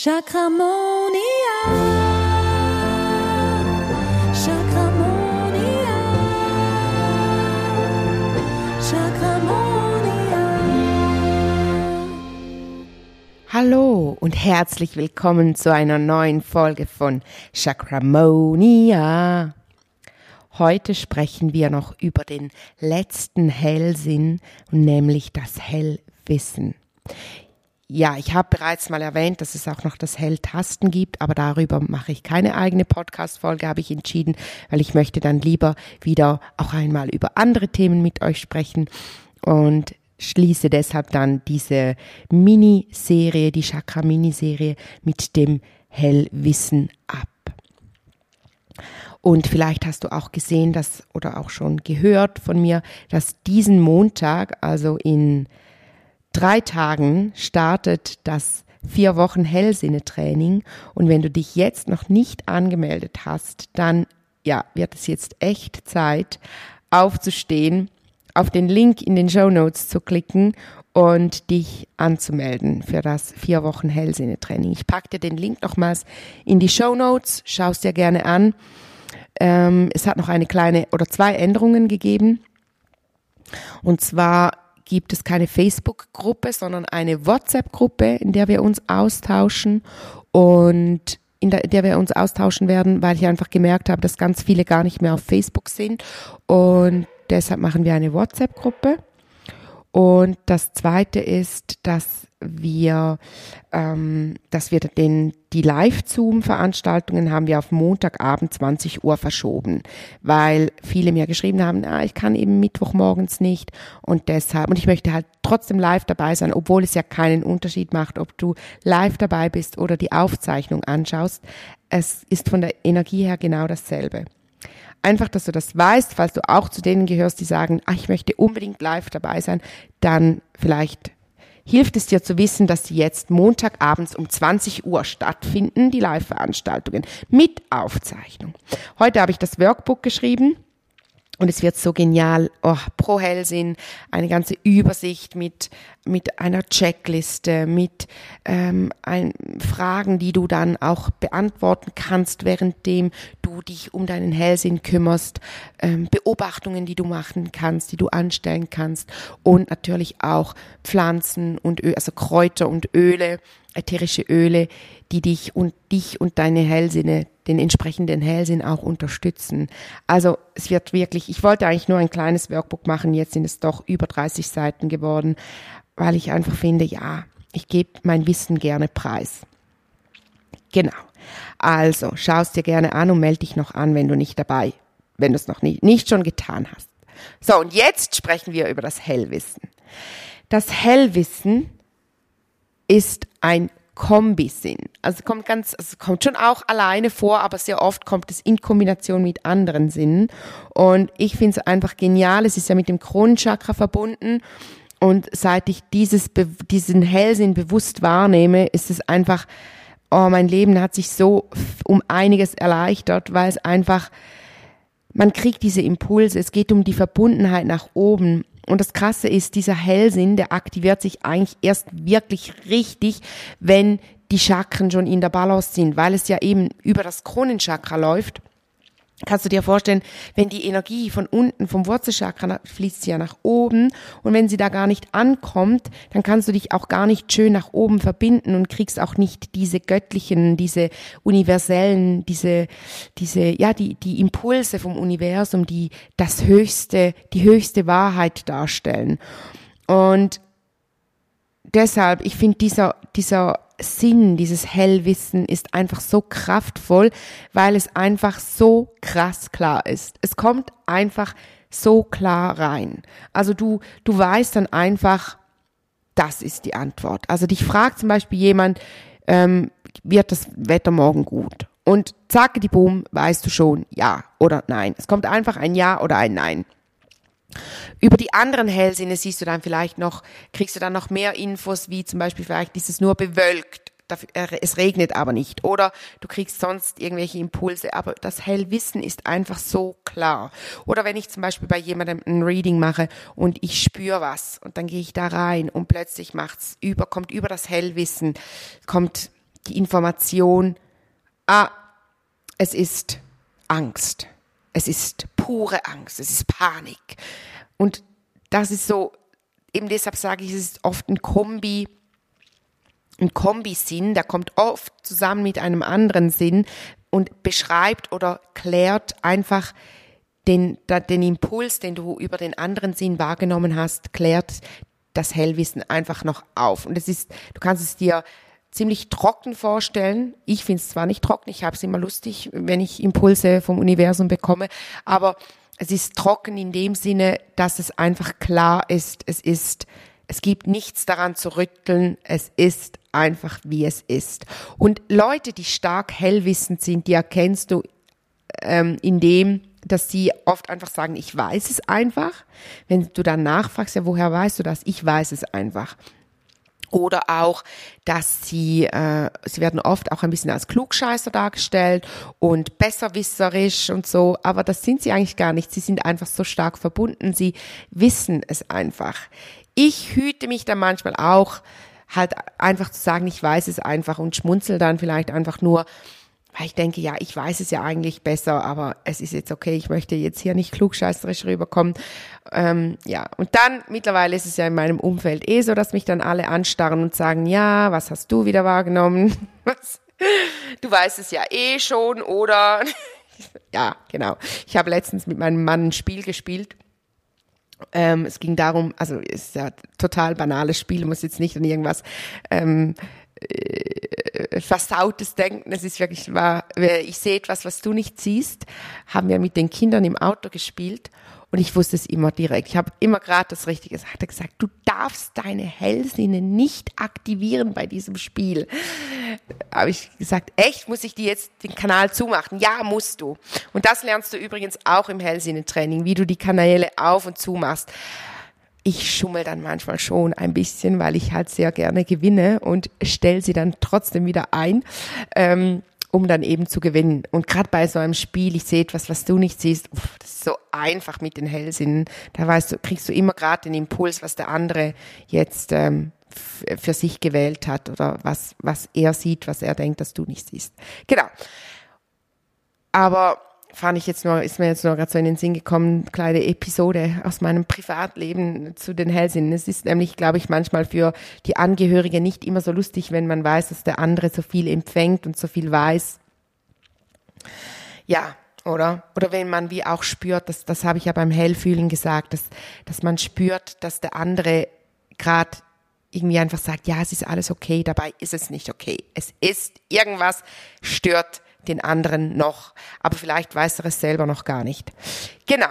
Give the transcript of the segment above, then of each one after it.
Chakramonia. Chakramonia. Chakramonia. Hallo und herzlich willkommen zu einer neuen Folge von Chakramonia. Heute sprechen wir noch über den letzten Hellsinn, nämlich das Hellwissen. Ja, ich habe bereits mal erwähnt, dass es auch noch das Helltasten gibt, aber darüber mache ich keine eigene Podcast-Folge, habe ich entschieden, weil ich möchte dann lieber wieder auch einmal über andere Themen mit euch sprechen und schließe deshalb dann diese Miniserie, die Chakra-Miniserie mit dem Hellwissen ab. Und vielleicht hast du auch gesehen, dass oder auch schon gehört von mir, dass diesen Montag, also in drei Tagen, startet das vier Wochen Hellsinne-Training. Und wenn du dich jetzt noch nicht angemeldet hast, dann ja, wird es jetzt echt Zeit, aufzustehen, auf den Link in den Show Notes zu klicken und dich anzumelden für das vier Wochen Hellsinne-Training. Ich packe dir den Link nochmals in die Show Notes, schaust dir gerne an. Ähm, es hat noch eine kleine oder zwei Änderungen gegeben. Und zwar gibt es keine Facebook-Gruppe, sondern eine WhatsApp-Gruppe, in der wir uns austauschen und in der, der wir uns austauschen werden, weil ich einfach gemerkt habe, dass ganz viele gar nicht mehr auf Facebook sind und deshalb machen wir eine WhatsApp-Gruppe. Und das zweite ist, dass wir, ähm, dass wir den, die Live-Zoom-Veranstaltungen haben wir auf Montagabend 20 Uhr verschoben, weil viele mir geschrieben haben, ah, ich kann eben Mittwochmorgens nicht und deshalb, und ich möchte halt trotzdem live dabei sein, obwohl es ja keinen Unterschied macht, ob du live dabei bist oder die Aufzeichnung anschaust. Es ist von der Energie her genau dasselbe. Einfach, dass du das weißt, falls du auch zu denen gehörst, die sagen, ach, ich möchte unbedingt live dabei sein, dann vielleicht hilft es dir zu wissen, dass sie jetzt Montagabends um 20 Uhr stattfinden, die Live-Veranstaltungen mit Aufzeichnung. Heute habe ich das Workbook geschrieben und es wird so genial, oh, pro Hellsinn, eine ganze Übersicht mit, mit einer Checkliste, mit ähm, ein, Fragen, die du dann auch beantworten kannst, währenddem du dich um deinen Hellsinn kümmerst, ähm, Beobachtungen, die du machen kannst, die du anstellen kannst und natürlich auch Pflanzen und Öl, also Kräuter und Öle, ätherische Öle, die dich und dich und deine Hellsinne, den entsprechenden Hellsinn auch unterstützen. Also es wird wirklich, ich wollte eigentlich nur ein kleines Workbook machen, jetzt sind es doch über 30 Seiten geworden, weil ich einfach finde, ja, ich gebe mein Wissen gerne preis. Genau. Also, schaust dir gerne an und melde dich noch an, wenn du nicht dabei, wenn du es noch nicht, nicht schon getan hast. So, und jetzt sprechen wir über das Hellwissen. Das Hellwissen ist ein Kombisinn. Also kommt ganz, also kommt schon auch alleine vor, aber sehr oft kommt es in Kombination mit anderen Sinnen. Und ich finde es einfach genial. Es ist ja mit dem Kronenchakra verbunden. Und seit ich dieses, diesen Hellsinn bewusst wahrnehme, ist es einfach, oh, mein Leben hat sich so um einiges erleichtert, weil es einfach, man kriegt diese Impulse. Es geht um die Verbundenheit nach oben. Und das Krasse ist, dieser Hellsinn, der aktiviert sich eigentlich erst wirklich richtig, wenn die Chakren schon in der Balance sind, weil es ja eben über das Kronenchakra läuft kannst du dir vorstellen, wenn die Energie von unten vom Wurzelchakra fließt sie ja nach oben und wenn sie da gar nicht ankommt, dann kannst du dich auch gar nicht schön nach oben verbinden und kriegst auch nicht diese göttlichen, diese universellen, diese diese ja, die die Impulse vom Universum, die das höchste, die höchste Wahrheit darstellen. Und deshalb, ich finde dieser dieser Sinn, dieses Hellwissen ist einfach so kraftvoll, weil es einfach so krass klar ist. Es kommt einfach so klar rein. Also du, du weißt dann einfach, das ist die Antwort. Also dich fragt zum Beispiel jemand, ähm, wird das Wetter morgen gut? Und zack, die Boom, weißt du schon, ja oder nein. Es kommt einfach ein Ja oder ein Nein. Über die anderen Hellsinne siehst du dann vielleicht noch, kriegst du dann noch mehr Infos, wie zum Beispiel vielleicht ist es nur bewölkt, äh, es regnet aber nicht. Oder du kriegst sonst irgendwelche Impulse, aber das Hellwissen ist einfach so klar. Oder wenn ich zum Beispiel bei jemandem ein Reading mache und ich spüre was und dann gehe ich da rein und plötzlich macht's über, kommt über das Hellwissen, kommt die Information, ah, es ist Angst. Es ist pure Angst, es ist Panik. Und das ist so, eben deshalb sage ich, es ist oft ein Kombi, ein Kombisinn, der kommt oft zusammen mit einem anderen Sinn und beschreibt oder klärt einfach den, den Impuls, den du über den anderen Sinn wahrgenommen hast, klärt das Hellwissen einfach noch auf. Und es ist, du kannst es dir ziemlich trocken vorstellen. Ich finde es zwar nicht trocken, ich habe es immer lustig, wenn ich Impulse vom Universum bekomme, aber es ist trocken in dem Sinne, dass es einfach klar ist, es ist, es gibt nichts daran zu rütteln, es ist einfach wie es ist. Und Leute, die stark hellwissend sind, die erkennst du ähm, in dem, dass sie oft einfach sagen, ich weiß es einfach. Wenn du dann nachfragst, ja, woher weißt du das? Ich weiß es einfach. Oder auch, dass sie, äh, sie werden oft auch ein bisschen als Klugscheißer dargestellt und besserwisserisch und so, aber das sind sie eigentlich gar nicht. Sie sind einfach so stark verbunden, sie wissen es einfach. Ich hüte mich dann manchmal auch, halt einfach zu sagen, ich weiß es einfach und schmunzel dann vielleicht einfach nur, weil ich denke, ja, ich weiß es ja eigentlich besser, aber es ist jetzt okay, ich möchte jetzt hier nicht klugscheißerisch rüberkommen. Ähm, ja, und dann mittlerweile ist es ja in meinem Umfeld eh so, dass mich dann alle anstarren und sagen, ja, was hast du wieder wahrgenommen? Was? Du weißt es ja eh schon, oder? ja, genau. Ich habe letztens mit meinem Mann ein Spiel gespielt. Ähm, es ging darum, also es ist ja total banales Spiel, muss jetzt nicht an irgendwas ähm, äh, versautes Denken. Es ist wirklich wahr. Ich sehe etwas, was du nicht siehst. Haben wir mit den Kindern im Auto gespielt und ich wusste es immer direkt. Ich habe immer gerade das Richtige gesagt. Er gesagt, du darfst deine Hellsinne nicht aktivieren bei diesem Spiel. Habe ich gesagt, echt, muss ich dir jetzt den Kanal zumachen? Ja, musst du. Und das lernst du übrigens auch im Hellsinnetraining, wie du die Kanäle auf und zumachst ich schummel dann manchmal schon ein bisschen, weil ich halt sehr gerne gewinne und stelle sie dann trotzdem wieder ein, ähm, um dann eben zu gewinnen. Und gerade bei so einem Spiel, ich sehe etwas, was du nicht siehst, uff, das ist so einfach mit den Hellsinnen. Da weißt du, kriegst du immer gerade den Impuls, was der andere jetzt ähm, für sich gewählt hat oder was, was er sieht, was er denkt, dass du nicht siehst. Genau. Aber fand ich jetzt nur, ist mir jetzt nur gerade so in den Sinn gekommen, kleine Episode aus meinem Privatleben zu den Hellsinnen. Es ist nämlich, glaube ich, manchmal für die Angehörige nicht immer so lustig, wenn man weiß, dass der andere so viel empfängt und so viel weiß. Ja, oder? Oder wenn man wie auch spürt, das, das habe ich ja beim Hellfühlen gesagt, dass, dass man spürt, dass der andere gerade irgendwie einfach sagt, ja, es ist alles okay, dabei ist es nicht okay. Es ist irgendwas stört den anderen noch. Aber vielleicht weiß er es selber noch gar nicht. Genau.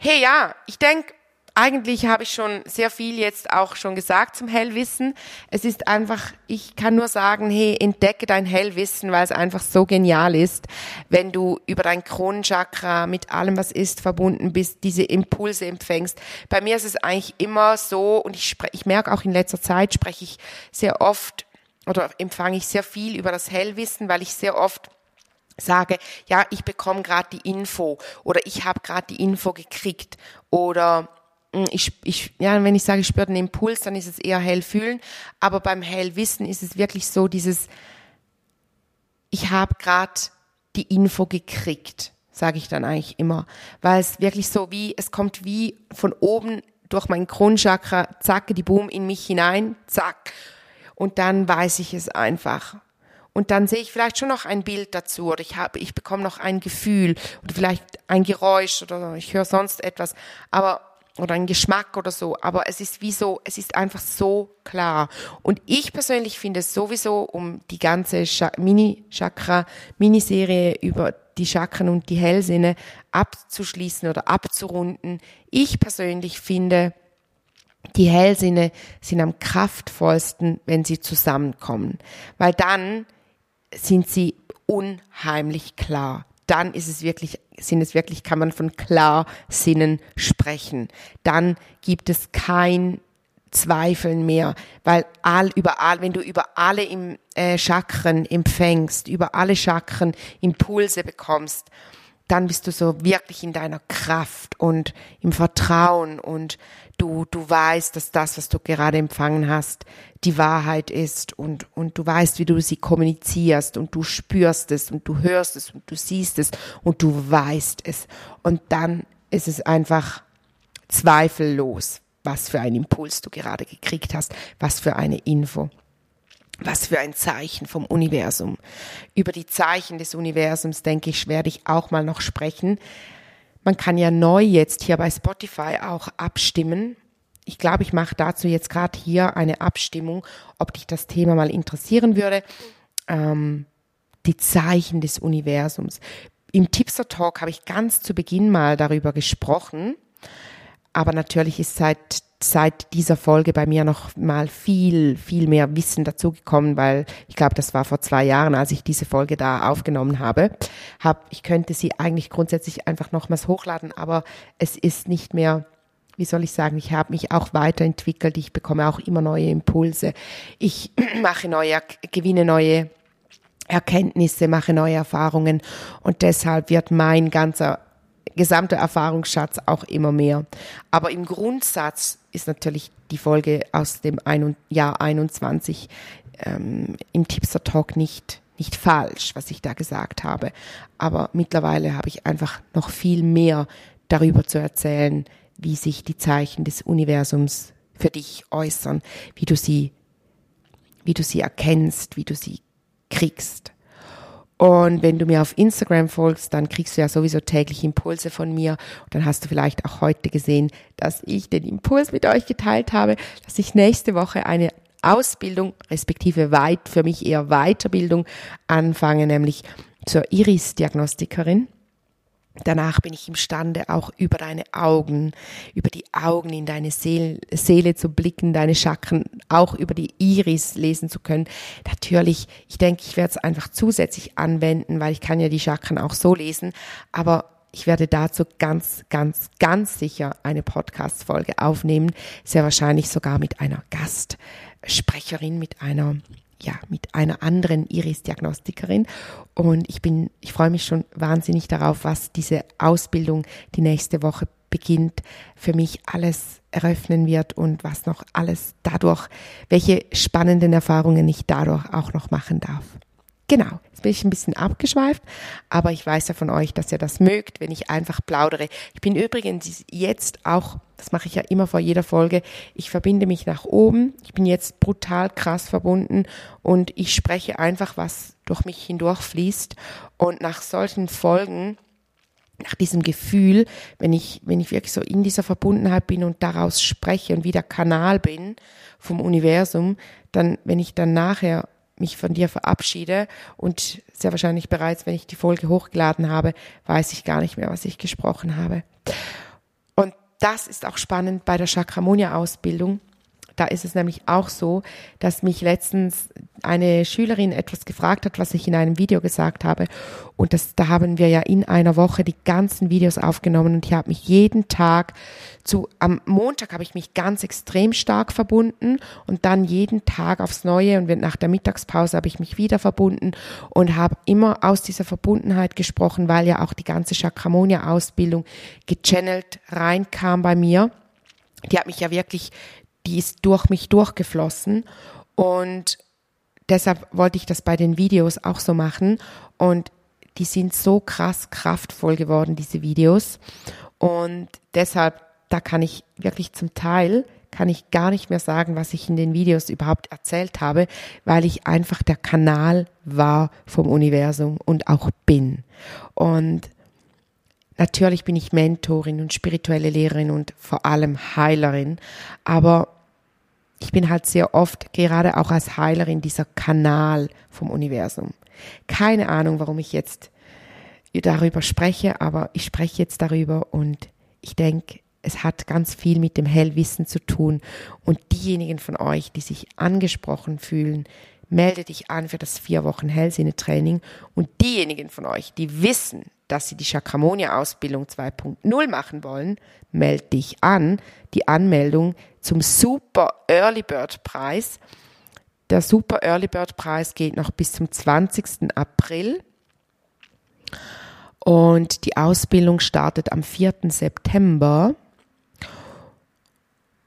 Hey ja, ich denke, eigentlich habe ich schon sehr viel jetzt auch schon gesagt zum Hellwissen. Es ist einfach, ich kann nur sagen, hey, entdecke dein Hellwissen, weil es einfach so genial ist, wenn du über dein Kronenchakra mit allem, was ist, verbunden bist, diese Impulse empfängst. Bei mir ist es eigentlich immer so, und ich, spreche, ich merke auch in letzter Zeit, spreche ich sehr oft oder empfange ich sehr viel über das Hellwissen, weil ich sehr oft sage, ja, ich bekomme gerade die Info oder ich habe gerade die Info gekriegt oder hm, ich, ich, ja, wenn ich sage, ich spüre den Impuls, dann ist es eher hell fühlen, aber beim Hellwissen ist es wirklich so dieses, ich habe gerade die Info gekriegt, sage ich dann eigentlich immer, weil es wirklich so wie, es kommt wie von oben durch mein Kronchakra, zack, die Boom in mich hinein, zack, und dann weiß ich es einfach. Und dann sehe ich vielleicht schon noch ein Bild dazu oder ich habe, ich bekomme noch ein Gefühl oder vielleicht ein Geräusch oder ich höre sonst etwas, aber oder ein Geschmack oder so, aber es ist wie so, es ist einfach so klar. Und ich persönlich finde es sowieso, um die ganze Mini-Chakra, Miniserie über die Chakren und die Hellsinne abzuschließen oder abzurunden. Ich persönlich finde, die Hellsinne sind am kraftvollsten, wenn sie zusammenkommen, weil dann sind sie unheimlich klar. Dann ist es wirklich, sind es wirklich, kann man von Klarsinnen sprechen. Dann gibt es kein Zweifeln mehr, weil all, überall, wenn du über alle im, äh, Chakren empfängst, über alle Chakren Impulse bekommst, dann bist du so wirklich in deiner Kraft und im Vertrauen und du, du weißt, dass das, was du gerade empfangen hast, die Wahrheit ist und, und du weißt, wie du sie kommunizierst und du spürst es und du hörst es und du siehst es und du weißt es. Und dann ist es einfach zweifellos, was für einen Impuls du gerade gekriegt hast, was für eine Info. Was für ein Zeichen vom Universum. Über die Zeichen des Universums, denke ich, werde ich auch mal noch sprechen. Man kann ja neu jetzt hier bei Spotify auch abstimmen. Ich glaube, ich mache dazu jetzt gerade hier eine Abstimmung, ob dich das Thema mal interessieren würde. Ähm, die Zeichen des Universums. Im Tipster Talk habe ich ganz zu Beginn mal darüber gesprochen. Aber natürlich ist seit seit dieser Folge bei mir noch mal viel, viel mehr Wissen dazugekommen, weil ich glaube, das war vor zwei Jahren, als ich diese Folge da aufgenommen habe. Hab, ich könnte sie eigentlich grundsätzlich einfach nochmals hochladen, aber es ist nicht mehr, wie soll ich sagen, ich habe mich auch weiterentwickelt, ich bekomme auch immer neue Impulse, ich mache neue, gewinne neue Erkenntnisse, mache neue Erfahrungen. Und deshalb wird mein ganzer gesamter Erfahrungsschatz auch immer mehr. Aber im Grundsatz ist natürlich die Folge aus dem ein Jahr 21 ähm, im Tipster Talk nicht, nicht falsch, was ich da gesagt habe. Aber mittlerweile habe ich einfach noch viel mehr darüber zu erzählen, wie sich die Zeichen des Universums für dich äußern, wie du sie, wie du sie erkennst, wie du sie kriegst. Und wenn du mir auf Instagram folgst, dann kriegst du ja sowieso täglich Impulse von mir. Und dann hast du vielleicht auch heute gesehen, dass ich den Impuls mit euch geteilt habe, dass ich nächste Woche eine Ausbildung, respektive weit, für mich eher Weiterbildung anfange, nämlich zur Iris-Diagnostikerin. Danach bin ich imstande, auch über deine Augen, über die Augen in deine Seele, Seele zu blicken, deine Chakren auch über die Iris lesen zu können. Natürlich, ich denke, ich werde es einfach zusätzlich anwenden, weil ich kann ja die Chakren auch so lesen, aber ich werde dazu ganz, ganz, ganz sicher eine Podcast-Folge aufnehmen, sehr wahrscheinlich sogar mit einer Gastsprecherin, mit einer ja, mit einer anderen Iris-Diagnostikerin. Und ich bin, ich freue mich schon wahnsinnig darauf, was diese Ausbildung die nächste Woche beginnt, für mich alles eröffnen wird und was noch alles dadurch, welche spannenden Erfahrungen ich dadurch auch noch machen darf. Genau, jetzt bin ich ein bisschen abgeschweift, aber ich weiß ja von euch, dass ihr das mögt, wenn ich einfach plaudere. Ich bin übrigens jetzt auch, das mache ich ja immer vor jeder Folge, ich verbinde mich nach oben. Ich bin jetzt brutal krass verbunden und ich spreche einfach, was durch mich hindurch fließt. Und nach solchen Folgen, nach diesem Gefühl, wenn ich, wenn ich wirklich so in dieser Verbundenheit bin und daraus spreche und wieder Kanal bin vom Universum, dann, wenn ich dann nachher mich von dir verabschiede und sehr wahrscheinlich bereits, wenn ich die Folge hochgeladen habe, weiß ich gar nicht mehr, was ich gesprochen habe. Und das ist auch spannend bei der Chakramonia-Ausbildung. Da ist es nämlich auch so, dass mich letztens eine Schülerin etwas gefragt hat, was ich in einem Video gesagt habe. Und das, da haben wir ja in einer Woche die ganzen Videos aufgenommen und ich habe mich jeden Tag zu, am Montag habe ich mich ganz extrem stark verbunden und dann jeden Tag aufs Neue und nach der Mittagspause habe ich mich wieder verbunden und habe immer aus dieser Verbundenheit gesprochen, weil ja auch die ganze Chakramonia-Ausbildung gechannelt reinkam bei mir. Die hat mich ja wirklich die ist durch mich durchgeflossen. Und deshalb wollte ich das bei den Videos auch so machen. Und die sind so krass kraftvoll geworden, diese Videos. Und deshalb, da kann ich wirklich zum Teil kann ich gar nicht mehr sagen, was ich in den Videos überhaupt erzählt habe, weil ich einfach der Kanal war vom Universum und auch bin. Und natürlich bin ich Mentorin und spirituelle Lehrerin und vor allem Heilerin, aber ich bin halt sehr oft, gerade auch als Heilerin, dieser Kanal vom Universum. Keine Ahnung, warum ich jetzt darüber spreche, aber ich spreche jetzt darüber und ich denke, es hat ganz viel mit dem Hellwissen zu tun. Und diejenigen von euch, die sich angesprochen fühlen, melde dich an für das vier Wochen Hellsinne-Training. Und diejenigen von euch, die wissen, dass sie die Chakramonia-Ausbildung 2.0 machen wollen, melde dich an. Die Anmeldung zum Super Early Bird Preis. Der Super Early Bird Preis geht noch bis zum 20. April. Und die Ausbildung startet am 4. September.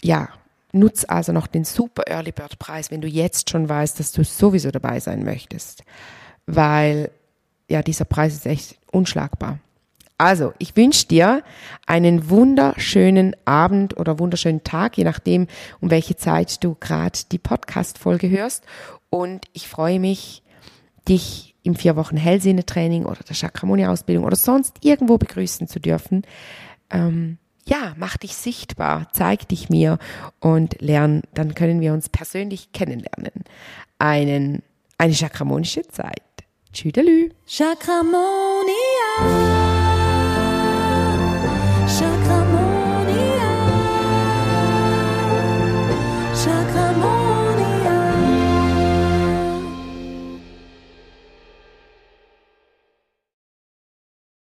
Ja, nutz also noch den Super Early Bird Preis, wenn du jetzt schon weißt, dass du sowieso dabei sein möchtest. Weil, ja, dieser Preis ist echt unschlagbar. Also, ich wünsche dir einen wunderschönen Abend oder wunderschönen Tag, je nachdem, um welche Zeit du gerade die Podcast-Folge hörst. Und ich freue mich, dich im vier Wochen Hellsinne-Training oder der Chakramoni-Ausbildung oder sonst irgendwo begrüßen zu dürfen. Ähm, ja, mach dich sichtbar, zeig dich mir und lern, dann können wir uns persönlich kennenlernen. Einen, eine chakramonische Zeit. Tschüdelü. Chakramonia.